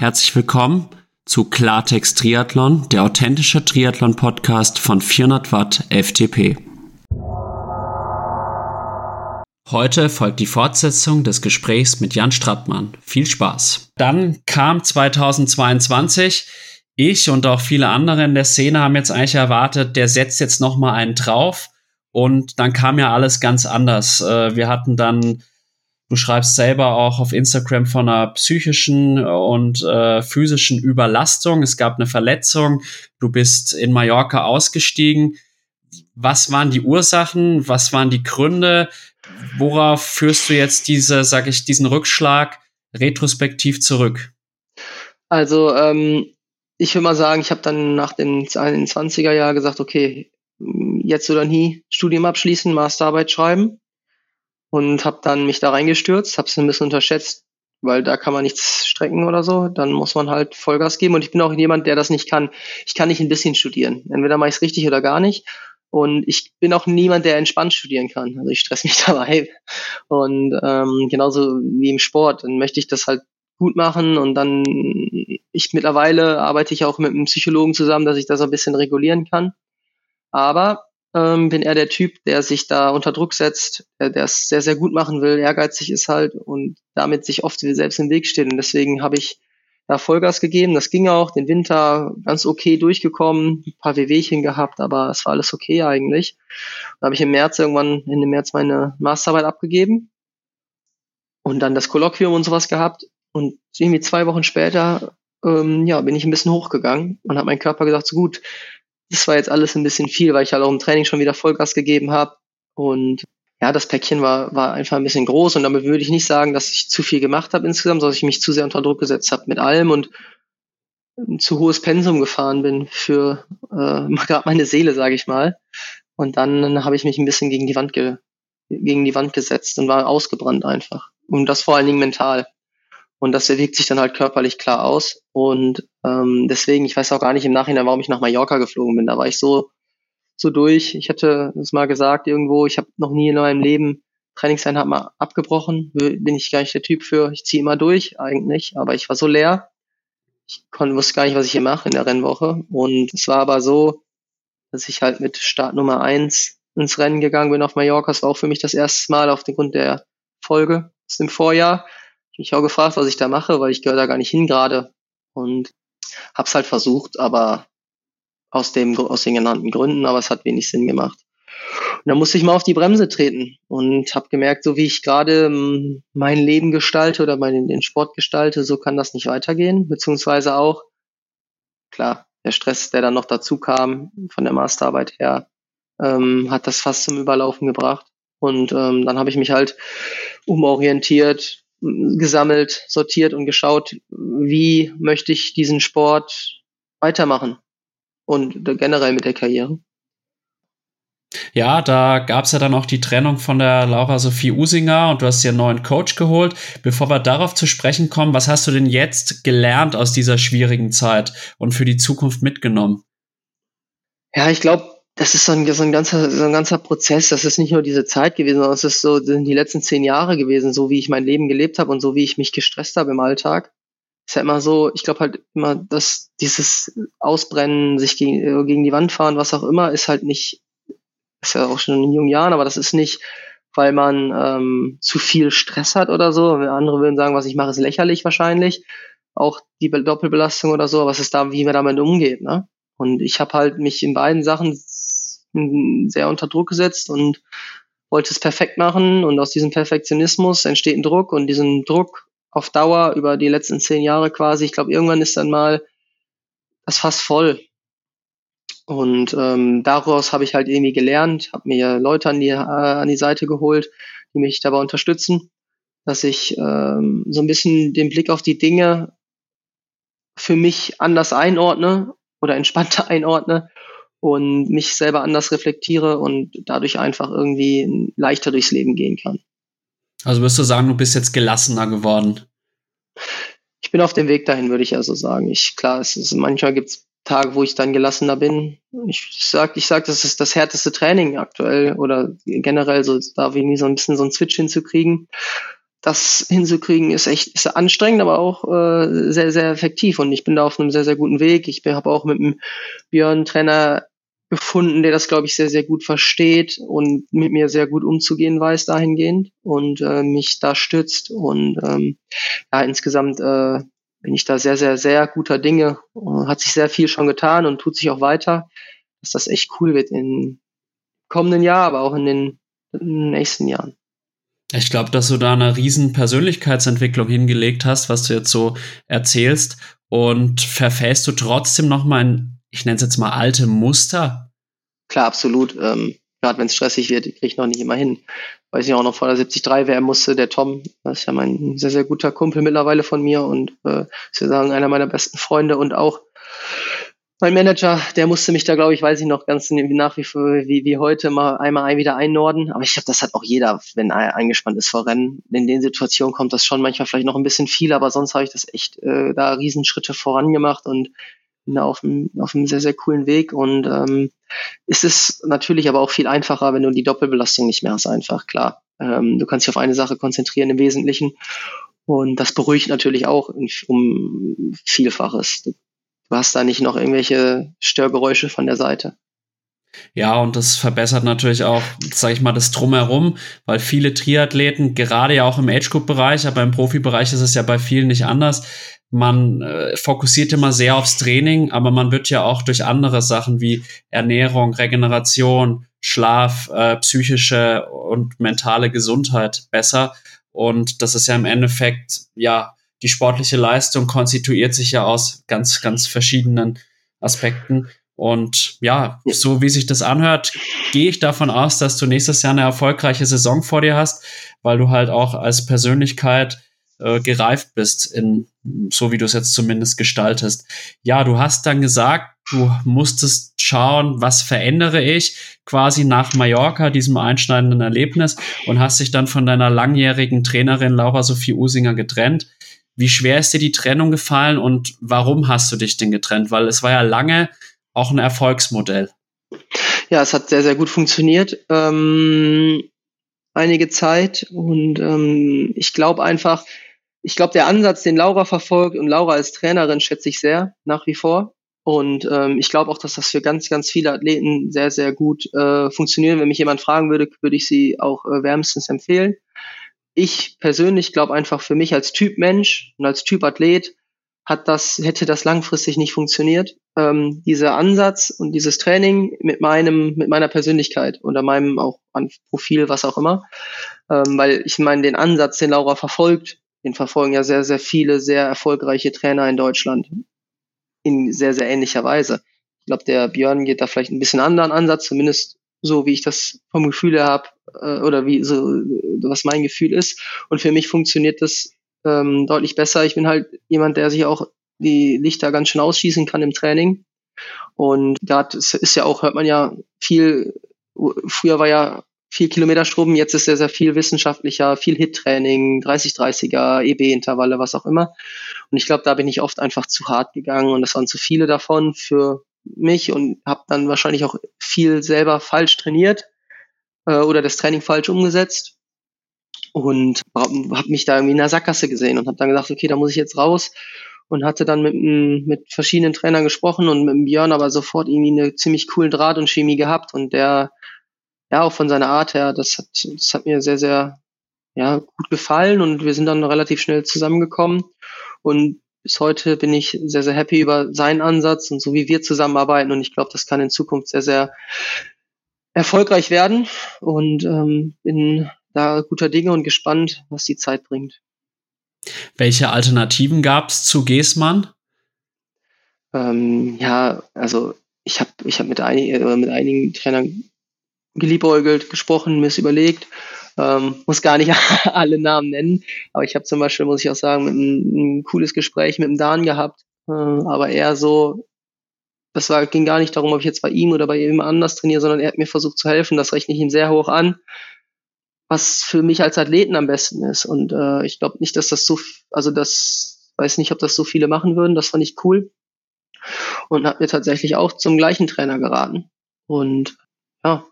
Herzlich willkommen zu Klartext Triathlon, der authentische Triathlon-Podcast von 400 Watt FTP. Heute folgt die Fortsetzung des Gesprächs mit Jan Strattmann. Viel Spaß. Dann kam 2022. Ich und auch viele andere in der Szene haben jetzt eigentlich erwartet, der setzt jetzt noch mal einen drauf. Und dann kam ja alles ganz anders. Äh, wir hatten dann Du schreibst selber auch auf Instagram von einer psychischen und äh, physischen Überlastung. Es gab eine Verletzung. Du bist in Mallorca ausgestiegen. Was waren die Ursachen? Was waren die Gründe? Worauf führst du jetzt diese, sag ich, diesen Rückschlag retrospektiv zurück? Also ähm, ich will mal sagen, ich habe dann nach dem 20er Jahr gesagt, okay, jetzt oder nie Studium abschließen, Masterarbeit schreiben und habe dann mich da reingestürzt, habe es ein bisschen unterschätzt, weil da kann man nichts strecken oder so. Dann muss man halt Vollgas geben. Und ich bin auch jemand, der das nicht kann. Ich kann nicht ein bisschen studieren. Entweder mache ich es richtig oder gar nicht. Und ich bin auch niemand, der entspannt studieren kann. Also ich stress mich dabei. Und ähm, genauso wie im Sport, dann möchte ich das halt gut machen und dann ich mittlerweile arbeite ich auch mit einem Psychologen zusammen, dass ich das ein bisschen regulieren kann. Aber ähm, bin eher der Typ, der sich da unter Druck setzt, der es sehr, sehr gut machen will, ehrgeizig ist halt und damit sich oft selbst im Weg steht. Und deswegen habe ich da Vollgas gegeben. Das ging auch, den Winter ganz okay durchgekommen, ein paar Wehwehchen gehabt, aber es war alles okay eigentlich. Da habe ich im März irgendwann, Ende März meine Masterarbeit abgegeben und dann das Kolloquium und sowas gehabt. Und irgendwie zwei Wochen später ähm, ja, bin ich ein bisschen hochgegangen und habe mein Körper gesagt, so gut, das war jetzt alles ein bisschen viel, weil ich halt auch im Training schon wieder Vollgas gegeben habe. Und ja, das Päckchen war, war einfach ein bisschen groß und damit würde ich nicht sagen, dass ich zu viel gemacht habe insgesamt, sondern dass ich mich zu sehr unter Druck gesetzt habe mit allem und ein zu hohes Pensum gefahren bin für äh, gerade meine Seele, sage ich mal. Und dann habe ich mich ein bisschen gegen die Wand ge gegen die Wand gesetzt und war ausgebrannt einfach. Und das vor allen Dingen mental. Und das wirkt sich dann halt körperlich klar aus. Und ähm, deswegen, ich weiß auch gar nicht im Nachhinein, warum ich nach Mallorca geflogen bin. Da war ich so, so durch. Ich hatte es mal gesagt irgendwo, ich habe noch nie in meinem Leben Trainingseinheit mal abgebrochen. Bin ich gar nicht der Typ für. Ich ziehe immer durch eigentlich, aber ich war so leer. Ich konnte, wusste gar nicht, was ich hier mache in der Rennwoche. Und es war aber so, dass ich halt mit Start Nummer eins ins Rennen gegangen bin auf Mallorca. Das war auch für mich das erste Mal auf den Grund der Folge aus dem Vorjahr mich auch gefragt, was ich da mache, weil ich gehöre da gar nicht hin gerade und hab's halt versucht, aber aus dem aus den genannten Gründen, aber es hat wenig Sinn gemacht. Und dann musste ich mal auf die Bremse treten und habe gemerkt, so wie ich gerade ähm, mein Leben gestalte oder meinen den Sport gestalte, so kann das nicht weitergehen, beziehungsweise auch klar, der Stress, der dann noch dazu kam von der Masterarbeit her, ähm, hat das fast zum Überlaufen gebracht. Und ähm, dann habe ich mich halt umorientiert, gesammelt, sortiert und geschaut, wie möchte ich diesen Sport weitermachen und generell mit der Karriere. Ja, da gab es ja dann auch die Trennung von der Laura Sophie Usinger und du hast dir einen neuen Coach geholt. Bevor wir darauf zu sprechen kommen, was hast du denn jetzt gelernt aus dieser schwierigen Zeit und für die Zukunft mitgenommen? Ja, ich glaube, das ist so ein, so ein, ganzer, so ein ganzer Prozess. Das ist nicht nur diese Zeit gewesen, sondern es ist so sind die letzten zehn Jahre gewesen, so wie ich mein Leben gelebt habe und so wie ich mich gestresst habe im Alltag. ist ja immer so, ich glaube halt immer, dass dieses Ausbrennen, sich gegen, äh, gegen die Wand fahren, was auch immer, ist halt nicht, ist ja auch schon in jungen Jahren, aber das ist nicht, weil man ähm, zu viel Stress hat oder so. Andere würden sagen, was ich mache, ist lächerlich wahrscheinlich. Auch die Doppelbelastung oder so, was ist da, wie man damit umgeht. Ne? Und ich habe halt mich in beiden Sachen sehr unter Druck gesetzt und wollte es perfekt machen. Und aus diesem Perfektionismus entsteht ein Druck und diesen Druck auf Dauer über die letzten zehn Jahre quasi, ich glaube, irgendwann ist dann mal das Fass voll. Und ähm, daraus habe ich halt irgendwie gelernt, habe mir Leute an die, äh, an die Seite geholt, die mich dabei unterstützen, dass ich ähm, so ein bisschen den Blick auf die Dinge für mich anders einordne oder entspannter einordne und mich selber anders reflektiere und dadurch einfach irgendwie leichter durchs Leben gehen kann. Also wirst du sagen, du bist jetzt gelassener geworden? Ich bin auf dem Weg dahin, würde ich also sagen. Ich, klar, es ist, manchmal gibt es Tage, wo ich dann gelassener bin. Ich sag, ich sag, das ist das härteste Training aktuell oder generell so da irgendwie so ein bisschen so ein Switch hinzukriegen. Das hinzukriegen ist echt ist anstrengend, aber auch äh, sehr, sehr effektiv und ich bin da auf einem sehr, sehr guten Weg. Ich habe auch mit dem Björn Trainer gefunden, der das, glaube ich, sehr, sehr gut versteht und mit mir sehr gut umzugehen weiß dahingehend und äh, mich da stützt. Und ähm, ja, insgesamt äh, bin ich da sehr, sehr, sehr guter Dinge. Hat sich sehr viel schon getan und tut sich auch weiter, dass das echt cool wird im kommenden Jahr, aber auch in den, in den nächsten Jahren. Ich glaube, dass du da eine riesen Persönlichkeitsentwicklung hingelegt hast, was du jetzt so erzählst. Und verfällst du trotzdem noch mal in, ich nenne es jetzt mal alte Muster? Klar, absolut. Ähm, Gerade wenn es stressig wird, kriege ich noch nicht immer hin weiß ich auch noch vor der 73 wer musste, der Tom, das ist ja mein sehr, sehr guter Kumpel mittlerweile von mir und äh, ich würde sagen, einer meiner besten Freunde und auch mein Manager, der musste mich da, glaube ich, weiß ich noch ganz nach wie vor, wie, wie heute mal einmal ein wieder einnorden. Aber ich glaube, das hat auch jeder, wenn er eingespannt ist vor Rennen. In den Situationen kommt das schon manchmal vielleicht noch ein bisschen viel, aber sonst habe ich das echt äh, da Riesenschritte vorangemacht und auf einem, auf einem sehr, sehr coolen Weg. Und ähm, ist es natürlich aber auch viel einfacher, wenn du die Doppelbelastung nicht mehr hast, einfach, klar. Ähm, du kannst dich auf eine Sache konzentrieren im Wesentlichen. Und das beruhigt natürlich auch um Vielfaches. Du hast da nicht noch irgendwelche Störgeräusche von der Seite. Ja, und das verbessert natürlich auch, sage ich mal, das Drumherum, weil viele Triathleten, gerade ja auch im Age-Group-Bereich, aber im Profibereich ist es ja bei vielen nicht anders, man äh, fokussiert immer sehr aufs Training, aber man wird ja auch durch andere Sachen wie Ernährung, Regeneration, Schlaf, äh, psychische und mentale Gesundheit besser. Und das ist ja im Endeffekt, ja, die sportliche Leistung konstituiert sich ja aus ganz, ganz verschiedenen Aspekten. Und ja, so wie sich das anhört, gehe ich davon aus, dass du nächstes Jahr eine erfolgreiche Saison vor dir hast, weil du halt auch als Persönlichkeit äh, gereift bist, in, so wie du es jetzt zumindest gestaltest. Ja, du hast dann gesagt, du musstest schauen, was verändere ich quasi nach Mallorca, diesem einschneidenden Erlebnis, und hast dich dann von deiner langjährigen Trainerin Laura Sophie Usinger getrennt. Wie schwer ist dir die Trennung gefallen und warum hast du dich denn getrennt? Weil es war ja lange auch ein Erfolgsmodell. Ja, es hat sehr, sehr gut funktioniert. Ähm, einige Zeit und ähm, ich glaube einfach, ich glaube, der Ansatz, den Laura verfolgt und Laura als Trainerin schätze ich sehr nach wie vor. Und ähm, ich glaube auch, dass das für ganz, ganz viele Athleten sehr, sehr gut äh, funktioniert. Wenn mich jemand fragen würde, würde ich sie auch äh, wärmstens empfehlen. Ich persönlich glaube einfach für mich als Typ Mensch und als Typ Athlet hat das, hätte das langfristig nicht funktioniert. Ähm, dieser Ansatz und dieses Training mit meinem, mit meiner Persönlichkeit oder meinem auch an Profil, was auch immer. Ähm, weil ich meine, den Ansatz, den Laura verfolgt, den verfolgen ja sehr, sehr viele sehr erfolgreiche Trainer in Deutschland in sehr, sehr ähnlicher Weise. Ich glaube, der Björn geht da vielleicht ein bisschen anderen Ansatz, zumindest so, wie ich das vom Gefühl habe äh, oder wie so, was mein Gefühl ist. Und für mich funktioniert das ähm, deutlich besser. Ich bin halt jemand, der sich auch die Lichter ganz schön ausschießen kann im Training. Und gerade ist ja auch, hört man ja viel, früher war ja viel Kilometerstrom, jetzt ist sehr, sehr viel wissenschaftlicher, viel Hit-Training, 30-30er, EB-Intervalle, was auch immer. Und ich glaube, da bin ich oft einfach zu hart gegangen und das waren zu viele davon für mich und habe dann wahrscheinlich auch viel selber falsch trainiert äh, oder das Training falsch umgesetzt und habe mich da irgendwie in der Sackgasse gesehen und habe dann gesagt, okay, da muss ich jetzt raus und hatte dann mit, mit verschiedenen Trainern gesprochen und mit Björn aber sofort irgendwie eine ziemlich coolen Draht und Chemie gehabt und der, ja, auch von seiner Art her, das hat, das hat mir sehr, sehr, ja, gut gefallen und wir sind dann relativ schnell zusammengekommen und bis heute bin ich sehr, sehr happy über seinen Ansatz und so wie wir zusammenarbeiten und ich glaube, das kann in Zukunft sehr, sehr erfolgreich werden und ähm, bin da guter Dinge und gespannt, was die Zeit bringt. Welche Alternativen gab es zu Geßmann? Ähm, ja, also ich habe ich hab mit, einig, äh, mit einigen Trainern geliebäugelt, gesprochen, mir überlegt. Ähm, muss gar nicht alle Namen nennen, aber ich habe zum Beispiel, muss ich auch sagen, ein, ein cooles Gespräch mit dem Dan gehabt, äh, aber eher so, das war, ging gar nicht darum, ob ich jetzt bei ihm oder bei jemand anders trainiere, sondern er hat mir versucht zu helfen, das rechne ich ihm sehr hoch an was für mich als Athleten am besten ist. Und äh, ich glaube nicht, dass das so, also das weiß nicht, ob das so viele machen würden. Das fand ich cool. Und hat mir tatsächlich auch zum gleichen Trainer geraten. Und ja,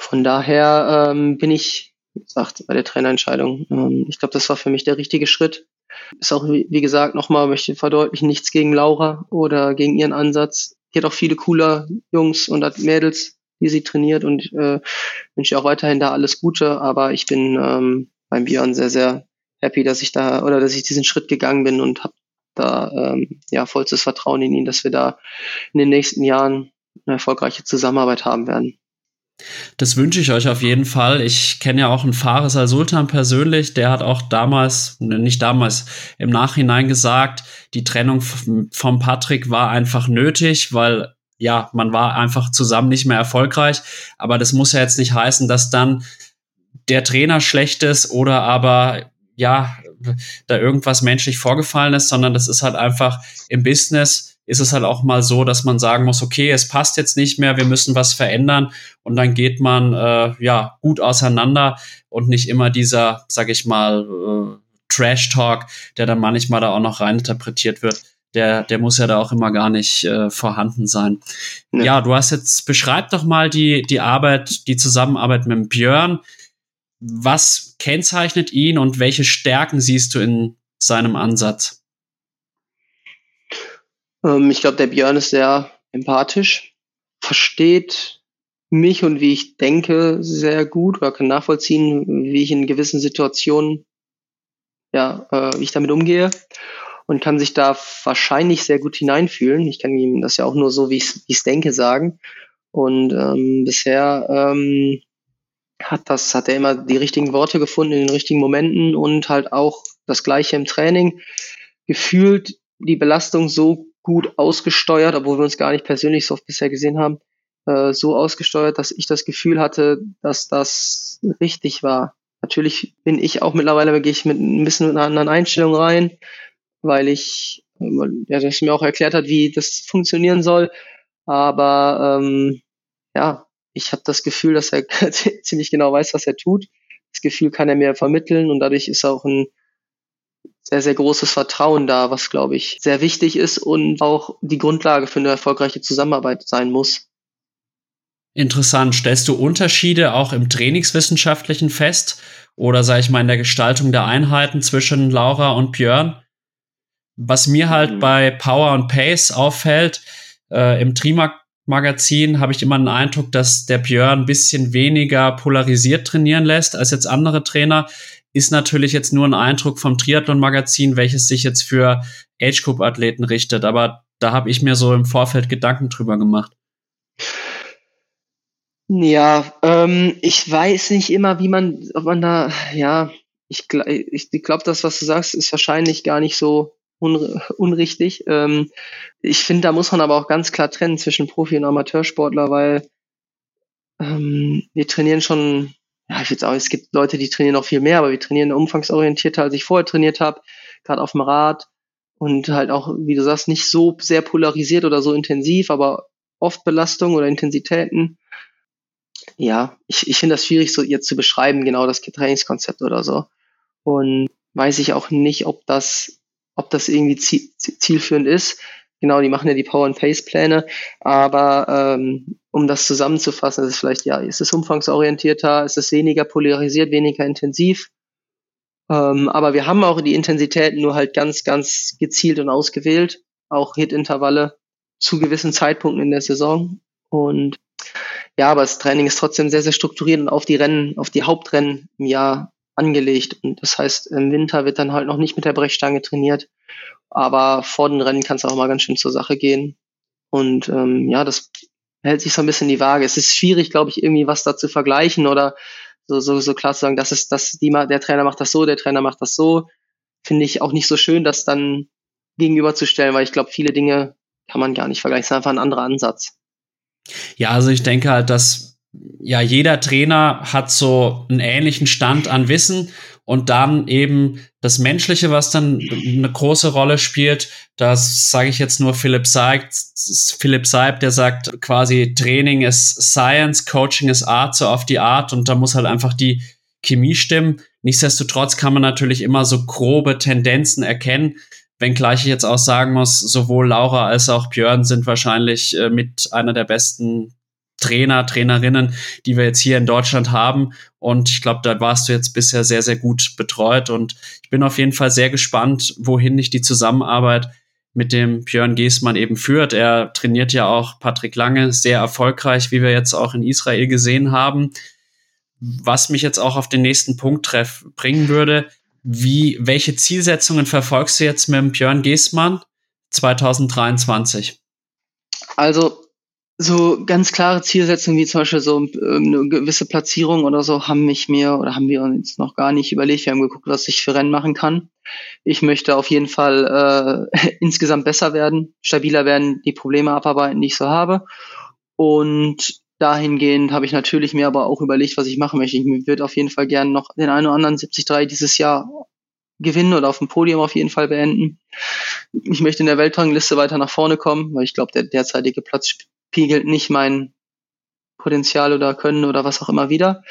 von daher ähm, bin ich, wie gesagt, bei der Trainerentscheidung. Ähm, ich glaube, das war für mich der richtige Schritt. Ist auch, wie, gesagt, nochmal möchte verdeutlichen, nichts gegen Laura oder gegen ihren Ansatz. Die hat auch viele cooler Jungs und Mädels wie sie trainiert und äh, wünsche auch weiterhin da alles Gute. Aber ich bin ähm, beim Björn sehr, sehr happy, dass ich da oder dass ich diesen Schritt gegangen bin und habe da ähm, ja vollstes Vertrauen in ihn, dass wir da in den nächsten Jahren eine erfolgreiche Zusammenarbeit haben werden. Das wünsche ich euch auf jeden Fall. Ich kenne ja auch einen Fares al-Sultan persönlich, der hat auch damals, ne, nicht damals, im Nachhinein gesagt, die Trennung vom Patrick war einfach nötig, weil ja, man war einfach zusammen nicht mehr erfolgreich. Aber das muss ja jetzt nicht heißen, dass dann der Trainer schlecht ist oder aber ja, da irgendwas menschlich vorgefallen ist, sondern das ist halt einfach im Business ist es halt auch mal so, dass man sagen muss, okay, es passt jetzt nicht mehr, wir müssen was verändern und dann geht man äh, ja gut auseinander und nicht immer dieser, sag ich mal, äh, Trash Talk, der dann manchmal da auch noch reininterpretiert wird der, der muss ja da auch immer gar nicht äh, vorhanden sein. Nee. Ja, du hast jetzt, beschreib doch mal die, die Arbeit, die Zusammenarbeit mit Björn. Was kennzeichnet ihn und welche Stärken siehst du in seinem Ansatz? Ähm, ich glaube, der Björn ist sehr empathisch, versteht mich und wie ich denke sehr gut oder kann nachvollziehen, wie ich in gewissen Situationen, ja, äh, wie ich damit umgehe und kann sich da wahrscheinlich sehr gut hineinfühlen. Ich kann ihm das ja auch nur so, wie ich es denke, sagen. Und ähm, bisher ähm, hat das, hat er immer die richtigen Worte gefunden in den richtigen Momenten und halt auch das Gleiche im Training. Gefühlt die Belastung so gut ausgesteuert, obwohl wir uns gar nicht persönlich so oft bisher gesehen haben, äh, so ausgesteuert, dass ich das Gefühl hatte, dass das richtig war. Natürlich bin ich auch mittlerweile, gehe ich mit ein bisschen einer anderen Einstellung rein, weil ich, ja, das mir auch erklärt hat, wie das funktionieren soll. Aber ähm, ja, ich habe das Gefühl, dass er ziemlich genau weiß, was er tut. Das Gefühl kann er mir vermitteln und dadurch ist auch ein sehr, sehr großes Vertrauen da, was, glaube ich, sehr wichtig ist und auch die Grundlage für eine erfolgreiche Zusammenarbeit sein muss. Interessant. Stellst du Unterschiede auch im Trainingswissenschaftlichen fest oder, sage ich mal, in der Gestaltung der Einheiten zwischen Laura und Björn? Was mir halt mhm. bei Power und Pace auffällt, äh, im Trimark-Magazin habe ich immer den Eindruck, dass der Björn ein bisschen weniger polarisiert trainieren lässt als jetzt andere Trainer. Ist natürlich jetzt nur ein Eindruck vom Triathlon-Magazin, welches sich jetzt für Age-Group-Athleten richtet. Aber da habe ich mir so im Vorfeld Gedanken drüber gemacht. Ja, ähm, ich weiß nicht immer, wie man, ob man da, ja, ich, ich, ich glaube, das, was du sagst, ist wahrscheinlich gar nicht so un unrichtig. Ähm, ich finde, da muss man aber auch ganz klar trennen zwischen Profi- und Amateursportler, weil ähm, wir trainieren schon, ja, ich würde sagen, es gibt Leute, die trainieren noch viel mehr, aber wir trainieren umfangsorientierter, als ich vorher trainiert habe, gerade auf dem Rad und halt auch, wie du sagst, nicht so sehr polarisiert oder so intensiv, aber oft Belastung oder Intensitäten. Ja, ich, ich finde das schwierig, so jetzt zu beschreiben, genau das Trainingskonzept oder so. Und weiß ich auch nicht, ob das ob das irgendwie zielführend ist. Genau, die machen ja die Power and Pace Pläne, aber ähm, um das zusammenzufassen, ist es vielleicht ja, ist es umfangsorientierter, ist es weniger polarisiert, weniger intensiv. Ähm, aber wir haben auch die Intensitäten nur halt ganz, ganz gezielt und ausgewählt. Auch Hit-Intervalle zu gewissen Zeitpunkten in der Saison. Und ja, aber das Training ist trotzdem sehr, sehr strukturiert und auf die Rennen, auf die Hauptrennen im Jahr angelegt. Und das heißt, im Winter wird dann halt noch nicht mit der Brechstange trainiert. Aber vor den Rennen kann es auch mal ganz schön zur Sache gehen. Und ähm, ja, das hält sich so ein bisschen die Waage. Es ist schwierig, glaube ich, irgendwie was da zu vergleichen oder so, so, so klar zu sagen, das ist das, die, der Trainer macht das so, der Trainer macht das so. Finde ich auch nicht so schön, das dann gegenüberzustellen, weil ich glaube, viele Dinge kann man gar nicht vergleichen. Es ist einfach ein anderer Ansatz. Ja, also ich denke halt, dass ja jeder Trainer hat so einen ähnlichen Stand an Wissen und dann eben das Menschliche, was dann eine große Rolle spielt. Das sage ich jetzt nur Philipp Seib, Philipp Seib, der sagt quasi Training ist Science, Coaching ist Art, so auf die Art und da muss halt einfach die Chemie stimmen. Nichtsdestotrotz kann man natürlich immer so grobe Tendenzen erkennen. Wenngleich ich jetzt auch sagen muss, sowohl Laura als auch Björn sind wahrscheinlich äh, mit einer der besten Trainer, Trainerinnen, die wir jetzt hier in Deutschland haben. Und ich glaube, da warst du jetzt bisher sehr, sehr gut betreut. Und ich bin auf jeden Fall sehr gespannt, wohin dich die Zusammenarbeit mit dem Björn Giesmann eben führt. Er trainiert ja auch Patrick Lange sehr erfolgreich, wie wir jetzt auch in Israel gesehen haben. Was mich jetzt auch auf den nächsten Punkt treff bringen würde, wie, welche Zielsetzungen verfolgst du jetzt mit dem Björn Giesmann 2023? Also so ganz klare Zielsetzungen wie zum Beispiel so ähm, eine gewisse Platzierung oder so haben mich mir oder haben wir uns noch gar nicht überlegt. Wir haben geguckt, was ich für Rennen machen kann. Ich möchte auf jeden Fall äh, insgesamt besser werden, stabiler werden, die Probleme abarbeiten, die ich so habe. Und dahingehend habe ich natürlich mir aber auch überlegt, was ich machen möchte. Ich würde auf jeden Fall gerne noch den einen oder anderen 73 dieses Jahr gewinnen oder auf dem Podium auf jeden Fall beenden. Ich möchte in der Weltrangliste weiter nach vorne kommen, weil ich glaube, der derzeitige Platz spiegelt nicht mein Potenzial oder Können oder was auch immer wieder.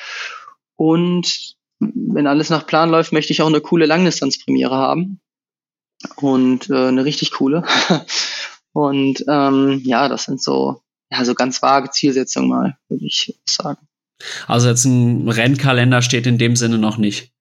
Und wenn alles nach Plan läuft, möchte ich auch eine coole Langdistanzpremiere haben. Und äh, eine richtig coole. Und ähm, ja, das sind so, ja, so ganz vage Zielsetzungen mal, würde ich sagen. Also jetzt ein Rennkalender steht in dem Sinne noch nicht.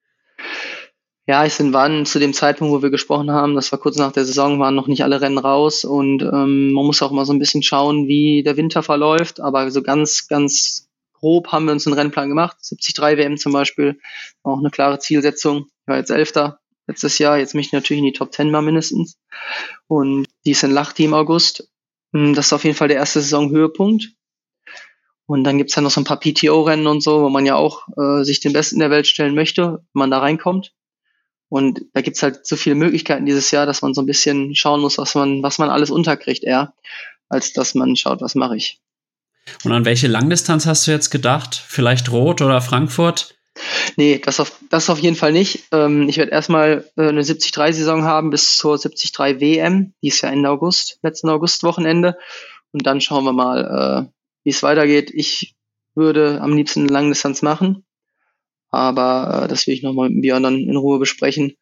Ja, ich sind waren zu dem Zeitpunkt, wo wir gesprochen haben, das war kurz nach der Saison, waren noch nicht alle Rennen raus und ähm, man muss auch mal so ein bisschen schauen, wie der Winter verläuft. Aber so ganz, ganz grob haben wir uns einen Rennplan gemacht. 73 WM zum Beispiel, auch eine klare Zielsetzung. Ich war jetzt Elfter letztes Jahr, jetzt möchte ich natürlich in die Top 10 mal mindestens. Und die ist in Lachti im August. Hm, das ist auf jeden Fall der erste Saisonhöhepunkt. Und dann gibt's ja noch so ein paar PTO-Rennen und so, wo man ja auch äh, sich den Besten der Welt stellen möchte, wenn man da reinkommt. Und da gibt's halt so viele Möglichkeiten dieses Jahr, dass man so ein bisschen schauen muss, was man, was man alles unterkriegt, eher, als dass man schaut, was mache ich. Und an welche Langdistanz hast du jetzt gedacht? Vielleicht Rot oder Frankfurt? Nee, das auf, das auf jeden Fall nicht. Ähm, ich werde erstmal äh, eine 73-Saison haben bis zur 73 WM. Die ist ja Ende August, letzten August-Wochenende. Und dann schauen wir mal, äh, wie es weitergeht. Ich würde am liebsten eine Langdistanz machen. Aber äh, das will ich nochmal mit Björn dann in Ruhe besprechen,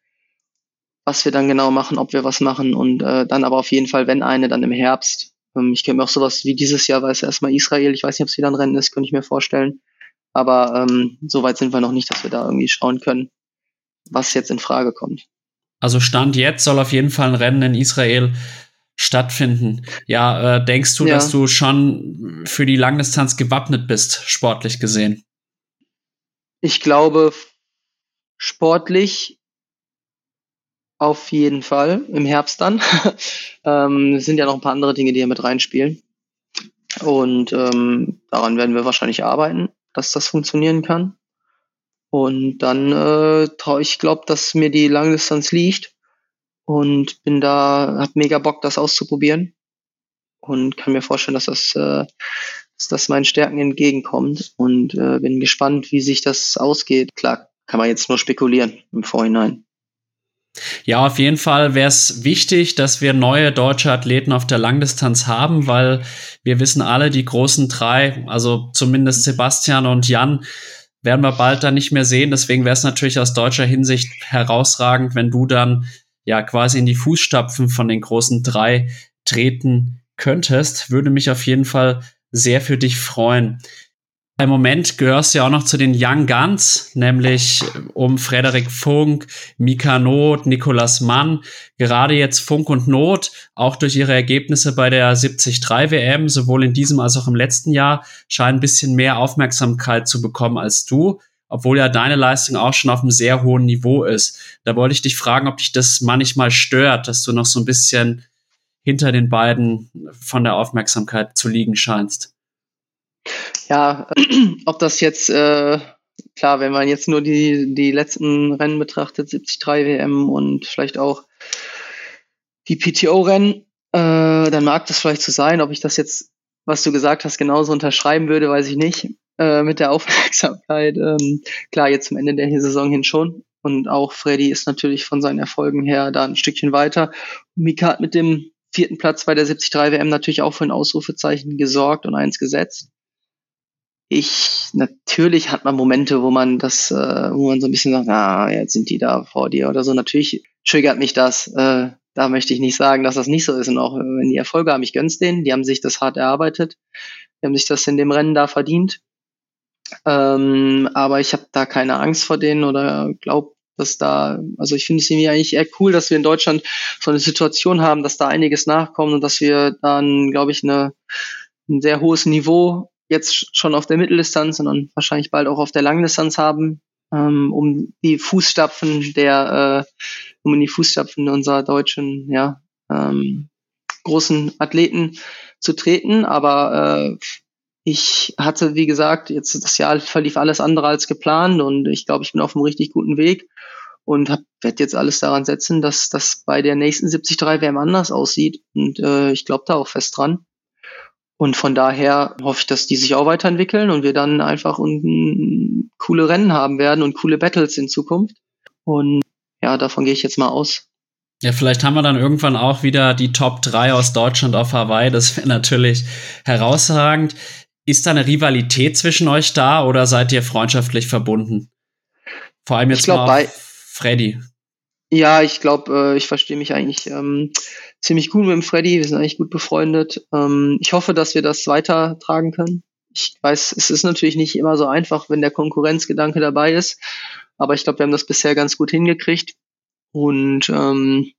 was wir dann genau machen, ob wir was machen und äh, dann aber auf jeden Fall, wenn eine, dann im Herbst. Ähm, ich könnte mir auch sowas wie dieses Jahr, weil es erstmal Israel, ich weiß nicht, ob es wieder ein Rennen ist, könnte ich mir vorstellen. Aber ähm, so weit sind wir noch nicht, dass wir da irgendwie schauen können, was jetzt in Frage kommt. Also Stand jetzt soll auf jeden Fall ein Rennen in Israel stattfinden. Ja, äh, denkst du, ja. dass du schon für die Langdistanz gewappnet bist, sportlich gesehen? Ich glaube, sportlich auf jeden Fall im Herbst dann. ähm, es sind ja noch ein paar andere Dinge, die hier mit reinspielen. Und ähm, daran werden wir wahrscheinlich arbeiten, dass das funktionieren kann. Und dann äh, traue ich, glaube, dass mir die Langdistanz liegt und bin da, hab mega Bock, das auszuprobieren und kann mir vorstellen, dass das äh, dass das meinen Stärken entgegenkommt und äh, bin gespannt, wie sich das ausgeht. Klar, kann man jetzt nur spekulieren im Vorhinein. Ja, auf jeden Fall wäre es wichtig, dass wir neue deutsche Athleten auf der Langdistanz haben, weil wir wissen alle, die großen drei, also zumindest Sebastian und Jan, werden wir bald dann nicht mehr sehen. Deswegen wäre es natürlich aus deutscher Hinsicht herausragend, wenn du dann ja quasi in die Fußstapfen von den großen drei treten könntest. Würde mich auf jeden Fall sehr für dich freuen. Im Moment gehörst du ja auch noch zu den Young Guns, nämlich um Frederik Funk, Mika Not, Nikolas Mann. Gerade jetzt Funk und Not, auch durch ihre Ergebnisse bei der 73 WM, sowohl in diesem als auch im letzten Jahr, scheinen ein bisschen mehr Aufmerksamkeit zu bekommen als du, obwohl ja deine Leistung auch schon auf einem sehr hohen Niveau ist. Da wollte ich dich fragen, ob dich das manchmal stört, dass du noch so ein bisschen hinter den beiden von der Aufmerksamkeit zu liegen scheinst. Ja, ob das jetzt, äh, klar, wenn man jetzt nur die, die letzten Rennen betrachtet, 73 WM und vielleicht auch die PTO-Rennen, äh, dann mag das vielleicht so sein. Ob ich das jetzt, was du gesagt hast, genauso unterschreiben würde, weiß ich nicht. Äh, mit der Aufmerksamkeit. Ähm, klar, jetzt zum Ende der Saison hin schon. Und auch Freddy ist natürlich von seinen Erfolgen her da ein Stückchen weiter. Mika hat mit dem vierten Platz bei der 73 WM natürlich auch für ein Ausrufezeichen gesorgt und eins gesetzt ich, natürlich hat man Momente, wo man das, äh, wo man so ein bisschen sagt, ah, jetzt sind die da vor dir oder so. Natürlich triggert mich das. Äh, da möchte ich nicht sagen, dass das nicht so ist. Und auch wenn die Erfolge haben, ich gönn's denen. Die haben sich das hart erarbeitet. Die haben sich das in dem Rennen da verdient. Ähm, aber ich habe da keine Angst vor denen oder glaube, dass da, also ich finde es irgendwie eigentlich eher cool, dass wir in Deutschland so eine Situation haben, dass da einiges nachkommt und dass wir dann, glaube ich, eine, ein sehr hohes Niveau jetzt schon auf der Mitteldistanz, sondern wahrscheinlich bald auch auf der Langdistanz haben, ähm, um die Fußstapfen der, äh, um in die Fußstapfen unserer deutschen, ja, ähm, großen Athleten zu treten. Aber äh, ich hatte, wie gesagt, jetzt das Jahr verlief alles andere als geplant und ich glaube, ich bin auf einem richtig guten Weg und werde jetzt alles daran setzen, dass das bei der nächsten 73 WM anders aussieht. Und äh, ich glaube da auch fest dran. Und von daher hoffe ich, dass die sich auch weiterentwickeln und wir dann einfach ein, coole Rennen haben werden und coole Battles in Zukunft. Und ja, davon gehe ich jetzt mal aus. Ja, vielleicht haben wir dann irgendwann auch wieder die Top 3 aus Deutschland auf Hawaii. Das wäre natürlich herausragend. Ist da eine Rivalität zwischen euch da oder seid ihr freundschaftlich verbunden? Vor allem jetzt glaub, mal Freddy. Ja, ich glaube, äh, ich verstehe mich eigentlich ähm, ziemlich gut mit dem Freddy. Wir sind eigentlich gut befreundet. Ähm, ich hoffe, dass wir das weitertragen können. Ich weiß, es ist natürlich nicht immer so einfach, wenn der Konkurrenzgedanke dabei ist. Aber ich glaube, wir haben das bisher ganz gut hingekriegt. Und ähm,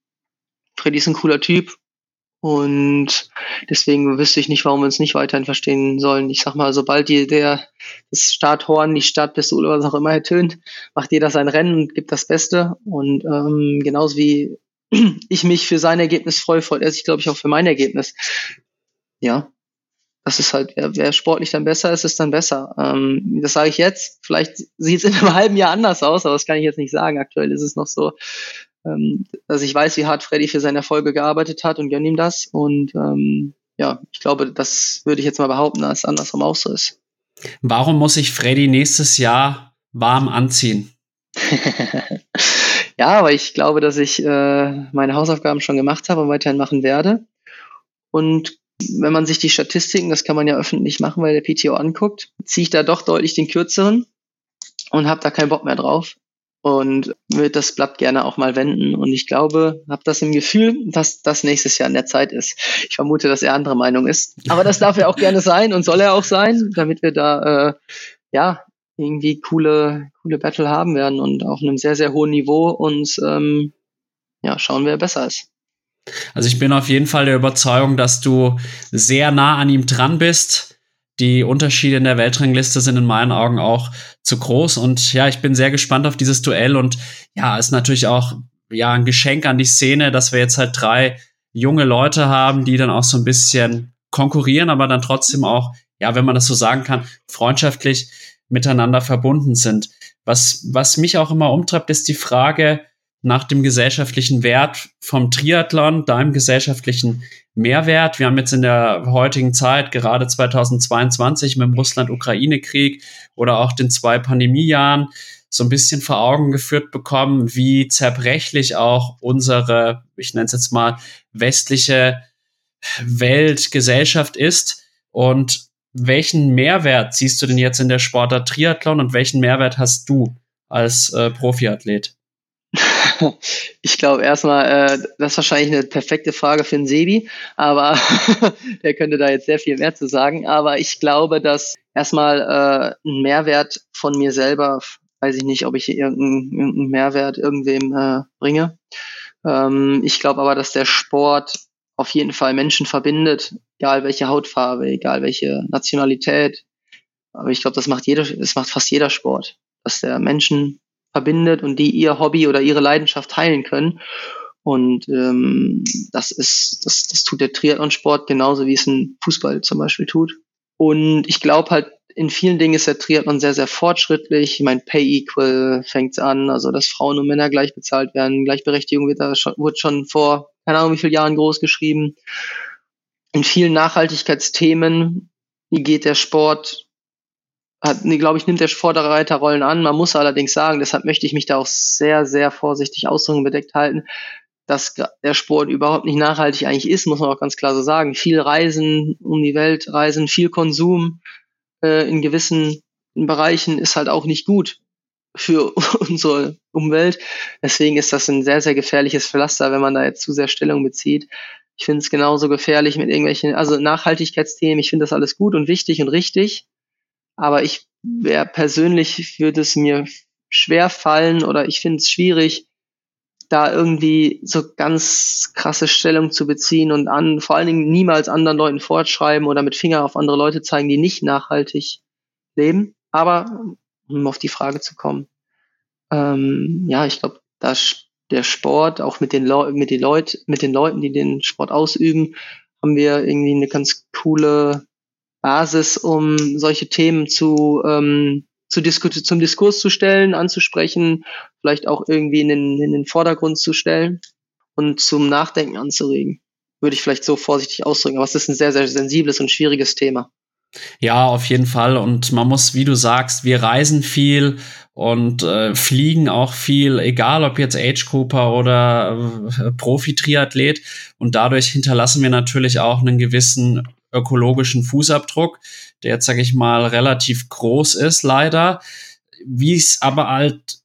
Freddy ist ein cooler Typ. Und deswegen wüsste ich nicht, warum wir uns nicht weiterhin verstehen sollen. Ich sag mal, sobald die, der, das Starthorn, die Startpistole, was auch immer ertönt, macht jeder sein Rennen und gibt das Beste. Und ähm, genauso wie ich mich für sein Ergebnis freue, freut er sich, glaube ich, auch für mein Ergebnis. Ja, das ist halt, wer, wer sportlich dann besser ist, ist dann besser. Ähm, das sage ich jetzt. Vielleicht sieht es in einem halben Jahr anders aus, aber das kann ich jetzt nicht sagen. Aktuell ist es noch so, ähm, dass ich weiß, wie hart Freddy für seine Erfolge gearbeitet hat und gönn ihm das. Und ähm, ja, ich glaube, das würde ich jetzt mal behaupten, dass es andersrum auch so ist. Warum muss ich Freddy nächstes Jahr warm anziehen? ja, aber ich glaube, dass ich äh, meine Hausaufgaben schon gemacht habe und weiterhin machen werde. Und wenn man sich die Statistiken, das kann man ja öffentlich machen, weil der PTO anguckt, ziehe ich da doch deutlich den kürzeren und habe da keinen Bock mehr drauf und würde das Blatt gerne auch mal wenden. Und ich glaube, habe das im Gefühl, dass das nächstes Jahr in der Zeit ist. Ich vermute, dass er andere Meinung ist. Aber das darf er auch gerne sein und soll er auch sein, damit wir da äh, ja irgendwie coole, coole Battle haben werden und auch einem sehr, sehr hohen Niveau uns ähm, ja, schauen, wer besser ist. Also ich bin auf jeden Fall der Überzeugung, dass du sehr nah an ihm dran bist die Unterschiede in der Weltrangliste sind in meinen Augen auch zu groß. Und ja, ich bin sehr gespannt auf dieses Duell. Und ja, ist natürlich auch ja ein Geschenk an die Szene, dass wir jetzt halt drei junge Leute haben, die dann auch so ein bisschen konkurrieren, aber dann trotzdem auch, ja, wenn man das so sagen kann, freundschaftlich miteinander verbunden sind. Was, was mich auch immer umtreibt, ist die Frage nach dem gesellschaftlichen Wert vom Triathlon, deinem gesellschaftlichen Mehrwert. Wir haben jetzt in der heutigen Zeit, gerade 2022 mit dem Russland-Ukraine-Krieg oder auch den zwei Pandemiejahren, so ein bisschen vor Augen geführt bekommen, wie zerbrechlich auch unsere, ich nenne es jetzt mal, westliche Welt, Gesellschaft ist. Und welchen Mehrwert siehst du denn jetzt in der Sportart Triathlon und welchen Mehrwert hast du als äh, Profiathlet? Ich glaube erstmal, äh, das ist wahrscheinlich eine perfekte Frage für einen Sebi, aber der könnte da jetzt sehr viel mehr zu sagen. Aber ich glaube, dass erstmal äh, einen Mehrwert von mir selber, weiß ich nicht, ob ich irgendeinen, irgendeinen Mehrwert irgendwem äh, bringe. Ähm, ich glaube aber, dass der Sport auf jeden Fall Menschen verbindet, egal welche Hautfarbe, egal welche Nationalität. Aber ich glaube, das macht jeder, das macht fast jeder Sport, dass der Menschen verbindet und die ihr Hobby oder ihre Leidenschaft teilen können. Und ähm, das ist, das, das tut der Triathlonsport genauso wie es ein Fußball zum Beispiel tut. Und ich glaube halt, in vielen Dingen ist der Triathlon sehr, sehr fortschrittlich. Ich meine, Pay Equal fängt an, also dass Frauen und Männer gleich bezahlt werden. Gleichberechtigung wird da schon, wurde schon vor, keine Ahnung, wie viele Jahren groß geschrieben. In vielen Nachhaltigkeitsthemen geht der Sport hat, nee, glaube ich, nimmt der Vorderreiterrollen an. Man muss allerdings sagen, deshalb möchte ich mich da auch sehr, sehr vorsichtig ausdrücken bedeckt halten, dass der Sport überhaupt nicht nachhaltig eigentlich ist, muss man auch ganz klar so sagen. Viel Reisen um die Welt, Reisen, viel Konsum äh, in gewissen Bereichen ist halt auch nicht gut für unsere Umwelt. Deswegen ist das ein sehr, sehr gefährliches Pflaster, wenn man da jetzt zu sehr Stellung bezieht. Ich finde es genauso gefährlich mit irgendwelchen, also Nachhaltigkeitsthemen, ich finde das alles gut und wichtig und richtig. Aber ich wäre persönlich, würde es mir schwer fallen oder ich finde es schwierig, da irgendwie so ganz krasse Stellung zu beziehen und an, vor allen Dingen niemals anderen Leuten fortschreiben oder mit Finger auf andere Leute zeigen, die nicht nachhaltig leben. Aber um auf die Frage zu kommen, ähm, ja, ich glaube, dass der Sport, auch mit den, mit, den Leut mit den Leuten, die den Sport ausüben, haben wir irgendwie eine ganz coole Basis, um solche Themen zu, ähm, zu Disku zum Diskurs zu stellen, anzusprechen, vielleicht auch irgendwie in den, in den Vordergrund zu stellen und zum Nachdenken anzuregen. Würde ich vielleicht so vorsichtig ausdrücken. Aber es ist ein sehr, sehr sensibles und schwieriges Thema. Ja, auf jeden Fall. Und man muss, wie du sagst, wir reisen viel und äh, fliegen auch viel, egal ob jetzt Age Cooper oder äh, Profi-Triathlet. Und dadurch hinterlassen wir natürlich auch einen gewissen ökologischen Fußabdruck, der jetzt, sage ich mal, relativ groß ist, leider. Wie es aber halt,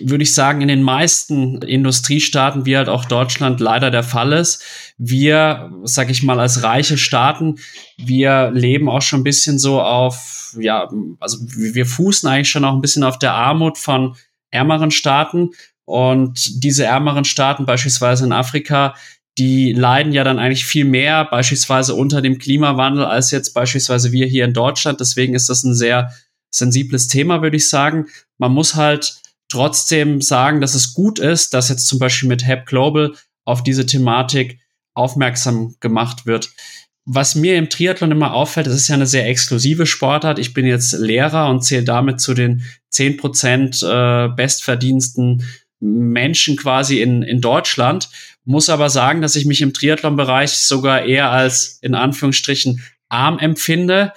würde ich sagen, in den meisten Industriestaaten, wie halt auch Deutschland leider der Fall ist. Wir, sage ich mal, als reiche Staaten, wir leben auch schon ein bisschen so auf, ja, also wir fußen eigentlich schon auch ein bisschen auf der Armut von ärmeren Staaten. Und diese ärmeren Staaten, beispielsweise in Afrika, die leiden ja dann eigentlich viel mehr beispielsweise unter dem Klimawandel als jetzt beispielsweise wir hier in Deutschland. Deswegen ist das ein sehr sensibles Thema, würde ich sagen. Man muss halt trotzdem sagen, dass es gut ist, dass jetzt zum Beispiel mit Hab Global auf diese Thematik aufmerksam gemacht wird. Was mir im Triathlon immer auffällt, es ist ja eine sehr exklusive Sportart. Ich bin jetzt Lehrer und zähle damit zu den zehn Prozent äh, bestverdiensten Menschen quasi in, in Deutschland. Muss aber sagen, dass ich mich im Triathlon-Bereich sogar eher als in Anführungsstrichen arm empfinde.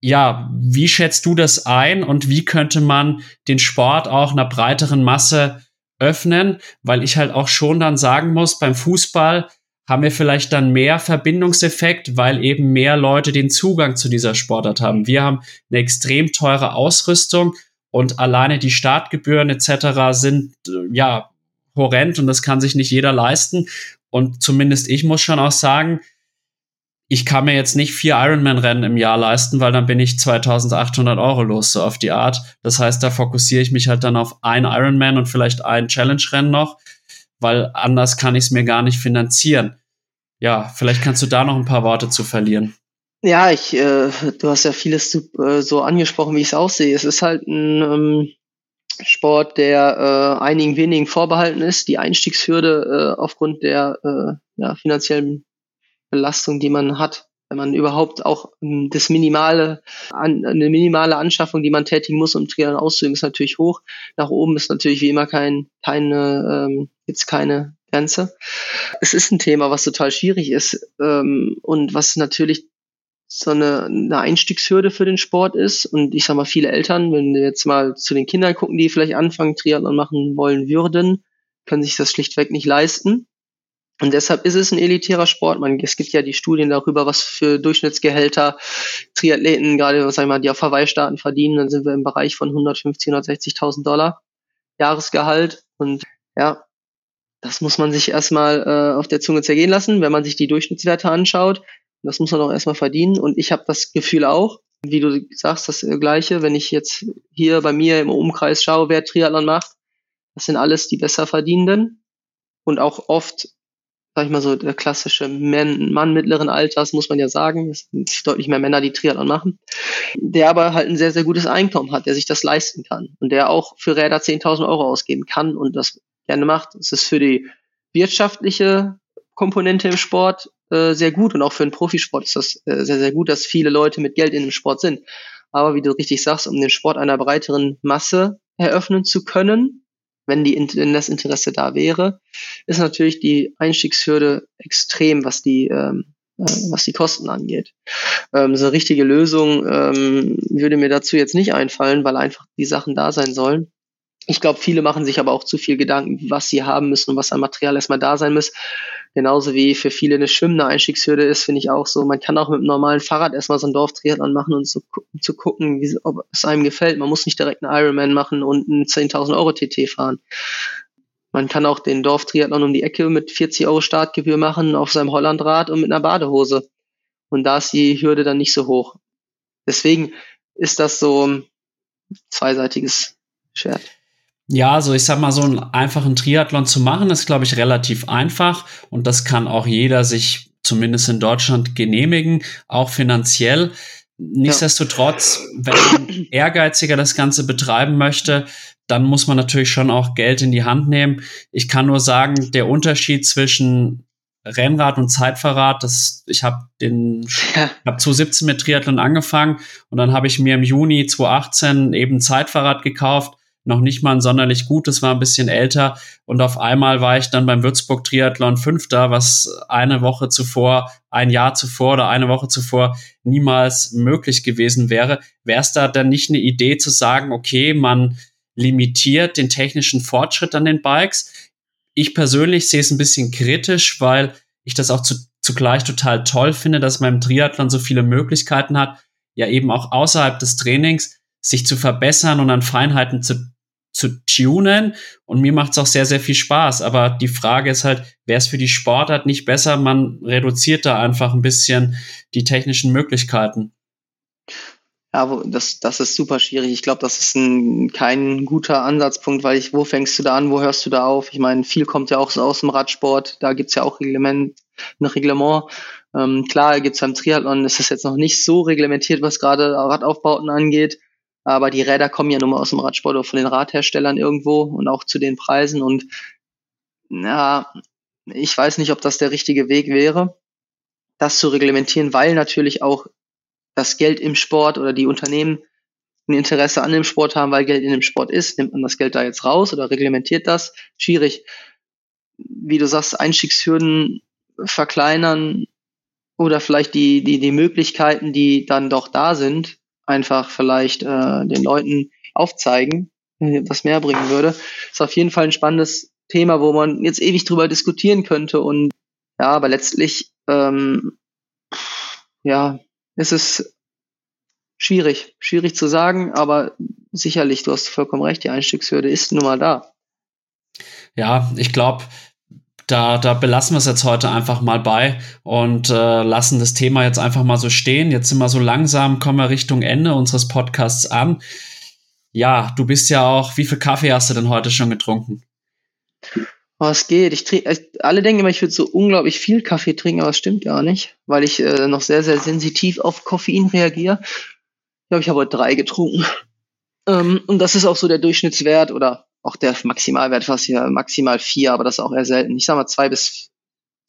Ja, wie schätzt du das ein und wie könnte man den Sport auch einer breiteren Masse öffnen? Weil ich halt auch schon dann sagen muss, beim Fußball haben wir vielleicht dann mehr Verbindungseffekt, weil eben mehr Leute den Zugang zu dieser Sportart haben. Wir haben eine extrem teure Ausrüstung und alleine die Startgebühren etc. sind äh, ja horrend und das kann sich nicht jeder leisten. Und zumindest ich muss schon auch sagen, ich kann mir jetzt nicht vier Ironman-Rennen im Jahr leisten, weil dann bin ich 2800 Euro los, so auf die Art. Das heißt, da fokussiere ich mich halt dann auf ein Ironman und vielleicht ein Challenge-Rennen noch, weil anders kann ich es mir gar nicht finanzieren. Ja, vielleicht kannst du da noch ein paar Worte zu verlieren. Ja, ich, äh, du hast ja vieles zu, äh, so angesprochen, wie ich es aussehe. Es ist halt ein, ähm, Sport, der äh, einigen wenigen vorbehalten ist. Die Einstiegshürde äh, aufgrund der äh, ja, finanziellen Belastung, die man hat, wenn man überhaupt auch ähm, das minimale, an, eine minimale Anschaffung, die man tätigen muss, um Triathlon auszuüben, ist natürlich hoch. Nach oben ist natürlich wie immer kein, keine, ähm, jetzt keine Grenze. Es ist ein Thema, was total schwierig ist ähm, und was natürlich so eine, eine Einstiegshürde für den Sport ist. Und ich sag mal, viele Eltern, wenn wir jetzt mal zu den Kindern gucken, die vielleicht anfangen, Triathlon machen wollen würden, können sich das schlichtweg nicht leisten. Und deshalb ist es ein elitärer Sport. Man, es gibt ja die Studien darüber, was für Durchschnittsgehälter Triathleten, gerade sag ich mal, die auf Hawaii-Staaten verdienen. Dann sind wir im Bereich von 150, 160.000 Dollar Jahresgehalt. Und ja, das muss man sich erstmal äh, auf der Zunge zergehen lassen, wenn man sich die Durchschnittswerte anschaut. Das muss man auch erstmal verdienen. Und ich habe das Gefühl auch, Wie du sagst, das Gleiche, wenn ich jetzt hier bei mir im Umkreis schaue, wer Triathlon macht, das sind alles die besser verdienenden und auch oft, sag ich mal so, der klassische Mann, Mann mittleren Alters, muss man ja sagen, es sind deutlich mehr Männer, die Triathlon machen, der aber halt ein sehr, sehr gutes Einkommen hat, der sich das leisten kann und der auch für Räder 10.000 Euro ausgeben kann und das gerne macht. Es ist für die wirtschaftliche Komponente im Sport äh, sehr gut und auch für einen Profisport ist das äh, sehr, sehr gut, dass viele Leute mit Geld in dem Sport sind. Aber wie du richtig sagst, um den Sport einer breiteren Masse eröffnen zu können, wenn, die, wenn das Interesse da wäre, ist natürlich die Einstiegshürde extrem, was die, ähm, äh, was die Kosten angeht. Ähm, so eine richtige Lösung ähm, würde mir dazu jetzt nicht einfallen, weil einfach die Sachen da sein sollen. Ich glaube, viele machen sich aber auch zu viel Gedanken, was sie haben müssen und was an Material erstmal da sein muss. Genauso wie für viele eine schwimmende Einstiegshürde ist, finde ich auch so. Man kann auch mit einem normalen Fahrrad erstmal so ein Dorftriathlon machen und so zu gucken, wie, ob es einem gefällt. Man muss nicht direkt einen Ironman machen und einen 10.000 Euro TT fahren. Man kann auch den Dorftriathlon um die Ecke mit 40 Euro Startgebühr machen auf seinem Hollandrad und mit einer Badehose. Und da ist die Hürde dann nicht so hoch. Deswegen ist das so ein zweiseitiges Schwert. Ja, also ich sag mal, so einen einfachen Triathlon zu machen, ist, glaube ich, relativ einfach und das kann auch jeder sich zumindest in Deutschland genehmigen, auch finanziell. Nichtsdestotrotz, wenn man ehrgeiziger das Ganze betreiben möchte, dann muss man natürlich schon auch Geld in die Hand nehmen. Ich kann nur sagen, der Unterschied zwischen Rennrad und Zeitfahrrad, das, ich habe den, ja. habe 2017 mit Triathlon angefangen und dann habe ich mir im Juni 2018 eben Zeitfahrrad gekauft noch nicht mal ein sonderlich gutes, war ein bisschen älter und auf einmal war ich dann beim Würzburg Triathlon Fünfter, was eine Woche zuvor, ein Jahr zuvor oder eine Woche zuvor niemals möglich gewesen wäre. Wäre es da dann nicht eine Idee zu sagen, okay, man limitiert den technischen Fortschritt an den Bikes? Ich persönlich sehe es ein bisschen kritisch, weil ich das auch zu, zugleich total toll finde, dass man im Triathlon so viele Möglichkeiten hat, ja eben auch außerhalb des Trainings sich zu verbessern und an Feinheiten zu zu tunen und mir macht es auch sehr, sehr viel Spaß. Aber die Frage ist halt, wäre es für die Sportart nicht besser, man reduziert da einfach ein bisschen die technischen Möglichkeiten. Ja, das, das ist super schwierig. Ich glaube, das ist ein, kein guter Ansatzpunkt, weil ich, wo fängst du da an, wo hörst du da auf? Ich meine, viel kommt ja auch so aus dem Radsport, da gibt's ja auch Reglement, ein Reglement. Ähm, klar, gibt's beim Triathlon, ist das jetzt noch nicht so reglementiert, was gerade Radaufbauten angeht. Aber die Räder kommen ja nun mal aus dem Radsport oder von den Radherstellern irgendwo und auch zu den Preisen. Und ja, ich weiß nicht, ob das der richtige Weg wäre, das zu reglementieren, weil natürlich auch das Geld im Sport oder die Unternehmen ein Interesse an dem Sport haben, weil Geld in dem Sport ist. Nimmt man das Geld da jetzt raus oder reglementiert das? Schwierig. Wie du sagst, Einstiegshürden verkleinern oder vielleicht die, die, die Möglichkeiten, die dann doch da sind, einfach vielleicht äh, den Leuten aufzeigen, äh, was mehr bringen würde. Ist auf jeden Fall ein spannendes Thema, wo man jetzt ewig drüber diskutieren könnte. Und ja, aber letztlich, ähm, ja, ist es schwierig, schwierig zu sagen, aber sicherlich, du hast vollkommen recht, die Einstiegshürde ist nun mal da. Ja, ich glaube, da, da belassen wir es jetzt heute einfach mal bei und äh, lassen das Thema jetzt einfach mal so stehen. Jetzt sind wir so langsam, kommen wir Richtung Ende unseres Podcasts an. Ja, du bist ja auch, wie viel Kaffee hast du denn heute schon getrunken? Oh, es geht. Ich trinke, alle denken immer, ich würde so unglaublich viel Kaffee trinken, aber es stimmt gar nicht, weil ich äh, noch sehr, sehr sensitiv auf Koffein reagiere. Ich glaube, ich habe heute drei getrunken. Ähm, und das ist auch so der Durchschnittswert oder auch der Maximalwert fast hier maximal vier, aber das ist auch eher selten. Ich sag mal zwei bis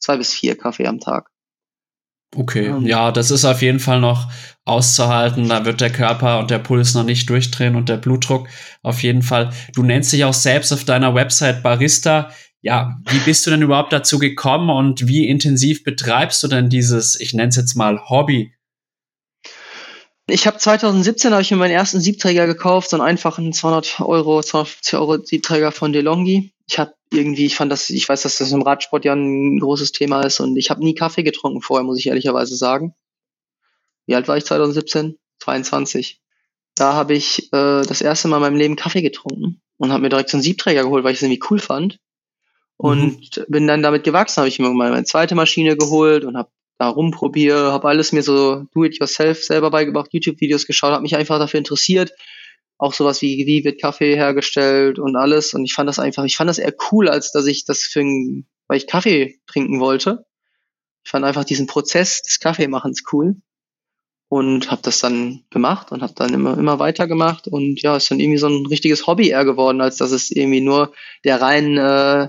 zwei bis vier Kaffee am Tag. Okay, um, ja, das ist auf jeden Fall noch auszuhalten. Da wird der Körper und der Puls noch nicht durchdrehen und der Blutdruck auf jeden Fall. Du nennst dich auch selbst auf deiner Website Barista. Ja, wie bist du denn überhaupt dazu gekommen und wie intensiv betreibst du denn dieses, ich nenne es jetzt mal Hobby ich habe 2017 habe ich mir meinen ersten Siebträger gekauft, so einen einfachen 200 Euro, 250 Euro Siebträger von DeLonghi. Ich habe irgendwie, ich fand das, ich weiß, dass das im Radsport ja ein großes Thema ist und ich habe nie Kaffee getrunken vorher, muss ich ehrlicherweise sagen. Wie alt war ich 2017? 22. Da habe ich äh, das erste Mal in meinem Leben Kaffee getrunken und habe mir direkt so einen Siebträger geholt, weil ich es irgendwie cool fand. Und mhm. bin dann damit gewachsen, habe ich mir meine zweite Maschine geholt und habe da rumprobiere, habe alles mir so do-it-yourself selber beigebracht, YouTube-Videos geschaut, habe mich einfach dafür interessiert. Auch sowas wie, wie wird Kaffee hergestellt und alles. Und ich fand das einfach, ich fand das eher cool, als dass ich das für ein, weil ich Kaffee trinken wollte. Ich fand einfach diesen Prozess des Kaffeemachens cool und habe das dann gemacht und habe dann immer immer weitergemacht und ja, ist dann irgendwie so ein richtiges Hobby eher geworden, als dass es irgendwie nur der rein äh,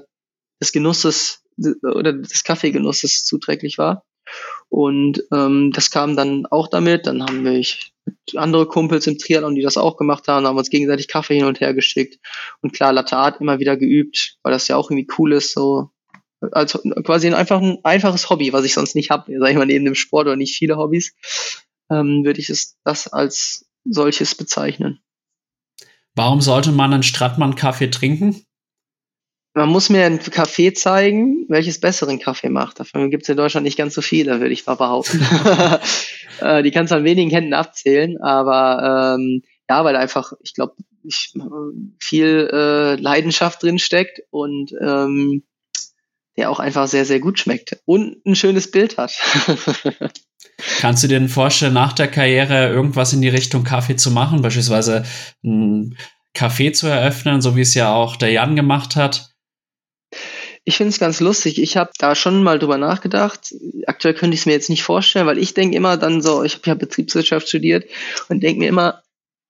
des Genusses oder des Kaffeegenusses zuträglich war. Und ähm, das kam dann auch damit. Dann haben wir andere Kumpels im Triathlon, die das auch gemacht haben, haben uns gegenseitig Kaffee hin und her geschickt. Und klar, Latte Art immer wieder geübt, weil das ja auch irgendwie cool ist, so als quasi ein, einfach, ein einfaches Hobby, was ich sonst nicht habe, sag ich mal, neben dem Sport oder nicht viele Hobbys, ähm, würde ich es das als solches bezeichnen. Warum sollte man einen Strattmann-Kaffee trinken? Man muss mir einen Kaffee zeigen, welches besseren Kaffee macht. Davon gibt es in Deutschland nicht ganz so viele, würde ich mal behaupten. äh, die kannst du an wenigen Händen abzählen, aber ähm, ja, weil einfach, ich glaube, viel äh, Leidenschaft drin steckt und ähm, der auch einfach sehr, sehr gut schmeckt und ein schönes Bild hat. Kannst du dir denn vorstellen, nach der Karriere irgendwas in die Richtung Kaffee zu machen, beispielsweise ein Café zu eröffnen, so wie es ja auch der Jan gemacht hat? Ich finde es ganz lustig. Ich habe da schon mal drüber nachgedacht. Aktuell könnte ich es mir jetzt nicht vorstellen, weil ich denke immer dann so, ich habe ja Betriebswirtschaft studiert und denke mir immer,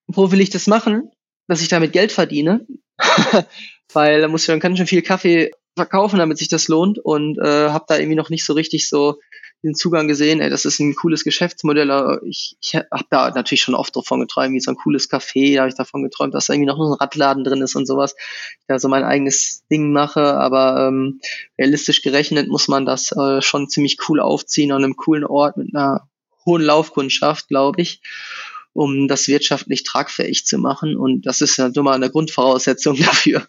wo will ich das machen, dass ich damit Geld verdiene? weil da muss ich dann ganz schön viel Kaffee verkaufen, damit sich das lohnt und äh, habe da irgendwie noch nicht so richtig so den Zugang gesehen, ey, das ist ein cooles Geschäftsmodell. Ich, ich habe da natürlich schon oft davon geträumt, wie so ein cooles Café, da habe ich davon geträumt, dass da irgendwie noch ein Radladen drin ist und sowas. Da so mein eigenes Ding mache, aber ähm, realistisch gerechnet muss man das äh, schon ziemlich cool aufziehen an einem coolen Ort mit einer hohen Laufkundschaft, glaube ich um das wirtschaftlich tragfähig zu machen. Und das ist ja dummer eine Grundvoraussetzung dafür.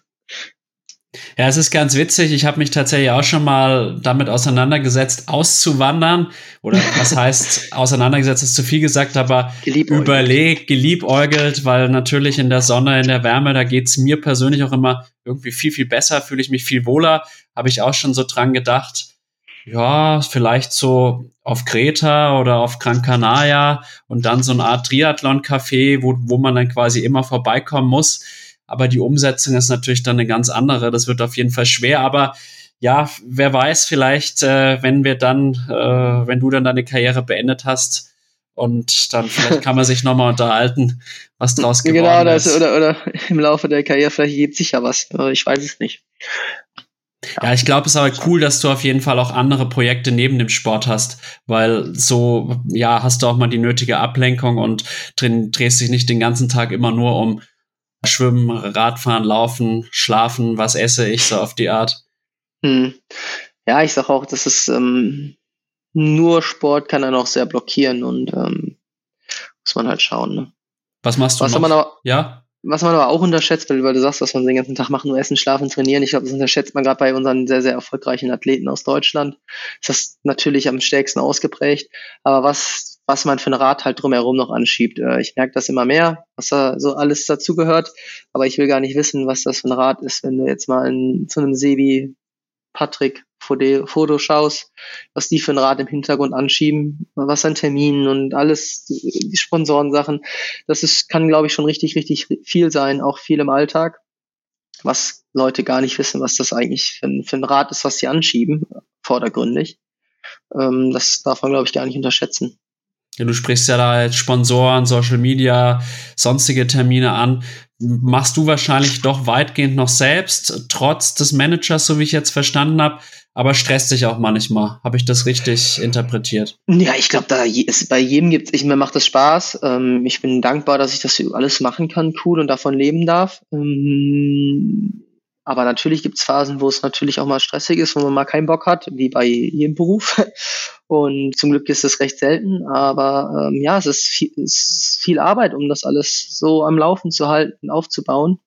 Ja, es ist ganz witzig. Ich habe mich tatsächlich auch schon mal damit auseinandergesetzt, auszuwandern. Oder was heißt auseinandergesetzt, ist zu viel gesagt, aber geliebäugelt. überlegt, geliebäugelt, weil natürlich in der Sonne, in der Wärme, da geht's mir persönlich auch immer irgendwie viel, viel besser, fühle ich mich viel wohler. Habe ich auch schon so dran gedacht. Ja, vielleicht so auf Kreta oder auf Gran Canaria und dann so eine Art Triathlon-Café, wo, wo man dann quasi immer vorbeikommen muss aber die Umsetzung ist natürlich dann eine ganz andere. Das wird auf jeden Fall schwer, aber ja, wer weiß, vielleicht, äh, wenn wir dann, äh, wenn du dann deine Karriere beendet hast und dann vielleicht kann man sich nochmal unterhalten, was draus geworden genau, das, ist. Oder, oder im Laufe der Karriere vielleicht gibt sich ja was. Ich weiß es nicht. Ja, ich glaube, es ist aber cool, dass du auf jeden Fall auch andere Projekte neben dem Sport hast, weil so, ja, hast du auch mal die nötige Ablenkung und drin, drehst dich nicht den ganzen Tag immer nur um Schwimmen, Radfahren, Laufen, Schlafen, was esse ich, so auf die Art. Hm. Ja, ich sag auch, das ist ähm, nur Sport kann er noch sehr blockieren und ähm, muss man halt schauen. Ne? Was machst du was noch? Man aber, ja? Was man aber auch unterschätzt, weil, weil du sagst, was man den ganzen Tag macht, nur essen, schlafen, trainieren. Ich glaube, das unterschätzt man gerade bei unseren sehr, sehr erfolgreichen Athleten aus Deutschland. Das ist natürlich am stärksten ausgeprägt. Aber was was man für ein Rad halt drumherum noch anschiebt. Äh, ich merke das immer mehr, was da so alles dazugehört, aber ich will gar nicht wissen, was das für ein Rad ist, wenn du jetzt mal in, zu einem See wie Patrick Foto schaust, was die für ein Rad im Hintergrund anschieben, was an Terminen und alles, die Sponsorensachen, das ist, kann, glaube ich, schon richtig, richtig viel sein, auch viel im Alltag, was Leute gar nicht wissen, was das eigentlich für ein, für ein Rad ist, was sie anschieben, vordergründig. Ähm, das darf man, glaube ich, gar nicht unterschätzen. Du sprichst ja da jetzt Sponsoren, Social Media, sonstige Termine an. Machst du wahrscheinlich doch weitgehend noch selbst, trotz des Managers, so wie ich jetzt verstanden habe, aber stresst dich auch manchmal. Habe ich das richtig interpretiert? Ja, ich glaube, da ist, bei jedem gibt es, mir macht das Spaß. Ähm, ich bin dankbar, dass ich das alles machen kann, cool und davon leben darf. Ähm, aber natürlich gibt es Phasen, wo es natürlich auch mal stressig ist, wo man mal keinen Bock hat, wie bei jedem Beruf. Und zum Glück ist es recht selten. Aber ähm, ja, es ist viel, ist viel Arbeit, um das alles so am Laufen zu halten, aufzubauen.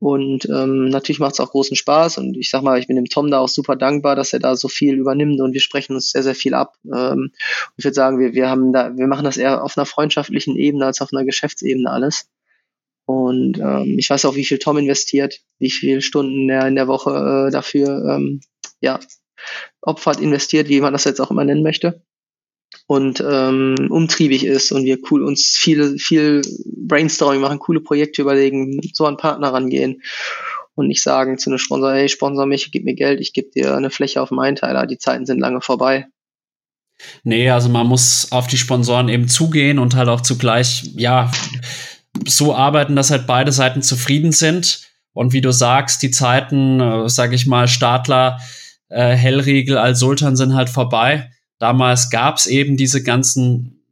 Und ähm, natürlich macht es auch großen Spaß. Und ich sag mal, ich bin dem Tom da auch super dankbar, dass er da so viel übernimmt und wir sprechen uns sehr, sehr viel ab. Ähm, ich würde sagen, wir, wir haben da, wir machen das eher auf einer freundschaftlichen Ebene als auf einer Geschäftsebene alles. Und ähm, ich weiß auch, wie viel Tom investiert, wie viele Stunden er in der Woche äh, dafür ähm, ja, opfert, investiert, wie man das jetzt auch immer nennen möchte. und ähm, umtriebig ist und wir cool uns viele, viel Brainstorming machen, coole Projekte überlegen, so an Partner rangehen und nicht sagen zu einem Sponsor, hey, sponsor mich, gib mir Geld, ich gebe dir eine Fläche auf dem Einteiler. Die Zeiten sind lange vorbei. Nee, also man muss auf die Sponsoren eben zugehen und halt auch zugleich, ja, so arbeiten, dass halt beide Seiten zufrieden sind. Und wie du sagst, die Zeiten, äh, sag ich mal, Stadler, äh, Hellriegel, Al-Sultan sind halt vorbei. Damals gab's eben diese ganzen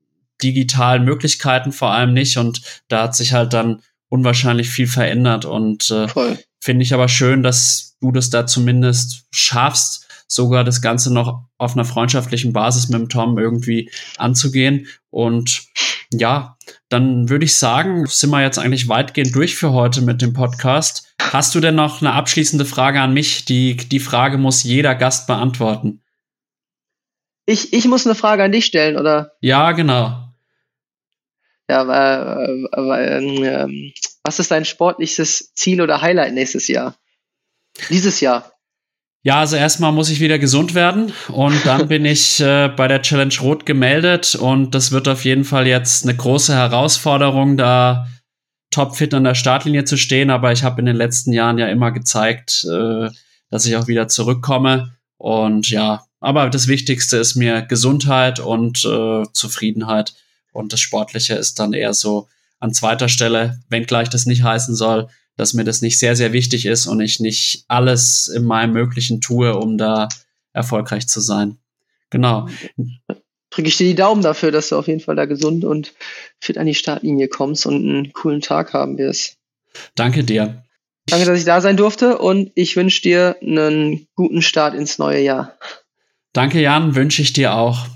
digitalen Möglichkeiten vor allem nicht und da hat sich halt dann unwahrscheinlich viel verändert und äh, finde ich aber schön, dass du das da zumindest schaffst, sogar das Ganze noch auf einer freundschaftlichen Basis mit dem Tom irgendwie anzugehen. Und ja, dann würde ich sagen, sind wir jetzt eigentlich weitgehend durch für heute mit dem Podcast. Hast du denn noch eine abschließende Frage an mich? Die, die Frage muss jeder Gast beantworten. Ich, ich muss eine Frage an dich stellen, oder? Ja, genau. Ja, weil, weil ähm, was ist dein sportliches Ziel oder Highlight nächstes Jahr? Dieses Jahr? Ja, also erstmal muss ich wieder gesund werden und dann bin ich äh, bei der Challenge Rot gemeldet und das wird auf jeden Fall jetzt eine große Herausforderung, da topfit an der Startlinie zu stehen. Aber ich habe in den letzten Jahren ja immer gezeigt, äh, dass ich auch wieder zurückkomme. Und ja, aber das Wichtigste ist mir Gesundheit und äh, Zufriedenheit. Und das Sportliche ist dann eher so an zweiter Stelle, wenngleich das nicht heißen soll, dass mir das nicht sehr, sehr wichtig ist und ich nicht alles in meinem Möglichen tue, um da erfolgreich zu sein. Genau. Drücke ich dir die Daumen dafür, dass du auf jeden Fall da gesund und fit an die Startlinie kommst und einen coolen Tag haben wirst. Danke dir. Danke, dass ich da sein durfte und ich wünsche dir einen guten Start ins neue Jahr. Danke, Jan, wünsche ich dir auch.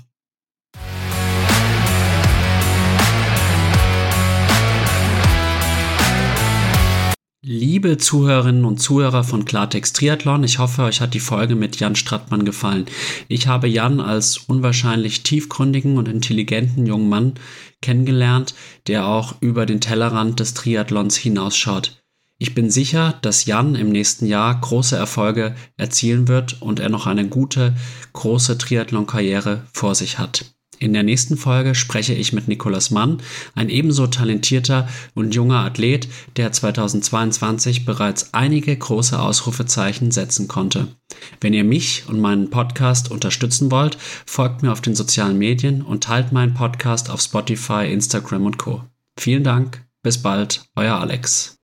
Liebe Zuhörerinnen und Zuhörer von Klartext Triathlon, ich hoffe, euch hat die Folge mit Jan Strattmann gefallen. Ich habe Jan als unwahrscheinlich tiefgründigen und intelligenten jungen Mann kennengelernt, der auch über den Tellerrand des Triathlons hinausschaut. Ich bin sicher, dass Jan im nächsten Jahr große Erfolge erzielen wird und er noch eine gute, große Triathlon-Karriere vor sich hat. In der nächsten Folge spreche ich mit Nikolas Mann, ein ebenso talentierter und junger Athlet, der 2022 bereits einige große Ausrufezeichen setzen konnte. Wenn ihr mich und meinen Podcast unterstützen wollt, folgt mir auf den sozialen Medien und teilt meinen Podcast auf Spotify, Instagram und Co. Vielen Dank, bis bald, euer Alex.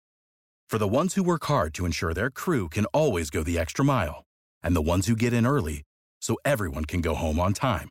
For the ones who work hard to ensure their crew can always go the extra mile and the ones who get in early so everyone can go home on time.